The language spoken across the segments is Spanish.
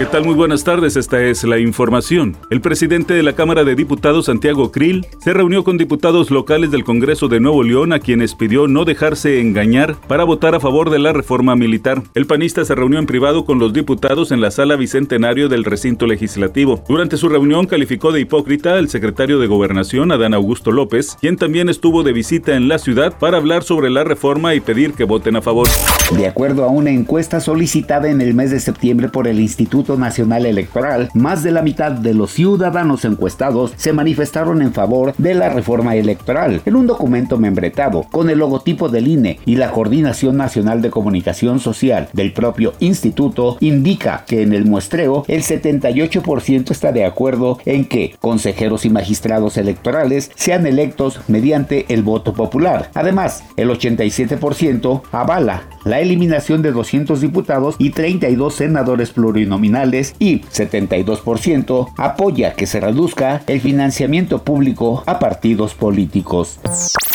¿Qué tal? Muy buenas tardes, esta es la información. El presidente de la Cámara de Diputados, Santiago Krill, se reunió con diputados locales del Congreso de Nuevo León a quienes pidió no dejarse engañar para votar a favor de la reforma militar. El panista se reunió en privado con los diputados en la sala bicentenario del recinto legislativo. Durante su reunión calificó de hipócrita al secretario de Gobernación, Adán Augusto López, quien también estuvo de visita en la ciudad para hablar sobre la reforma y pedir que voten a favor. De acuerdo a una encuesta solicitada en el mes de septiembre por el Instituto Nacional Electoral, más de la mitad de los ciudadanos encuestados se manifestaron en favor de la reforma electoral. En un documento membretado con el logotipo del INE y la Coordinación Nacional de Comunicación Social del propio instituto, indica que en el muestreo el 78% está de acuerdo en que consejeros y magistrados electorales sean electos mediante el voto popular. Además, el 87% avala la eliminación de 200 diputados y 32 senadores plurinominales y 72% apoya que se reduzca el financiamiento público a partidos políticos.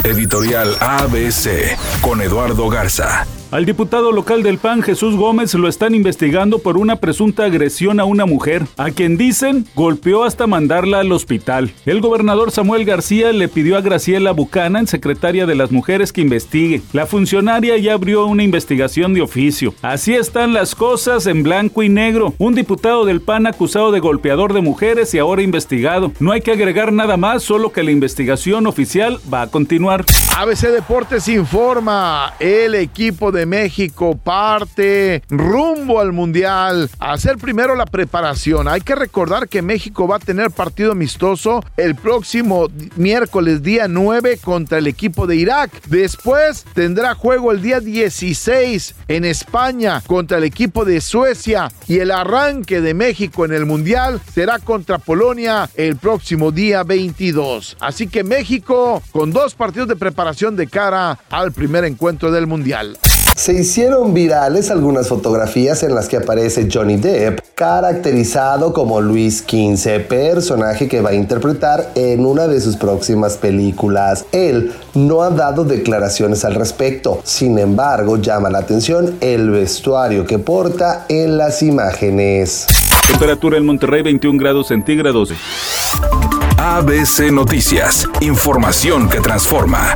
Editorial ABC con Eduardo Garza. Al diputado local del PAN, Jesús Gómez, lo están investigando por una presunta agresión a una mujer, a quien dicen golpeó hasta mandarla al hospital. El gobernador Samuel García le pidió a Graciela Buchanan, secretaria de las mujeres, que investigue. La funcionaria ya abrió una investigación de oficio. Así están las cosas en blanco y negro. Un diputado del PAN acusado de golpeador de mujeres y ahora investigado. No hay que agregar nada más, solo que la investigación oficial va a continuar. ABC Deportes informa, el equipo de México parte rumbo al Mundial hacer primero la preparación. Hay que recordar que México va a tener partido amistoso el próximo miércoles día 9 contra el equipo de Irak. Después tendrá juego el día 16 en España contra el equipo de Suecia y el arranque de México en el Mundial será contra Polonia el próximo día 22. Así que México con dos partidos de preparación de cara al primer encuentro del Mundial. Se hicieron virales algunas fotografías en las que aparece Johnny Depp, caracterizado como Luis XV, personaje que va a interpretar en una de sus próximas películas. Él no ha dado declaraciones al respecto, sin embargo llama la atención el vestuario que porta en las imágenes. Temperatura en Monterrey 21 grados centígrados. ABC Noticias, información que transforma.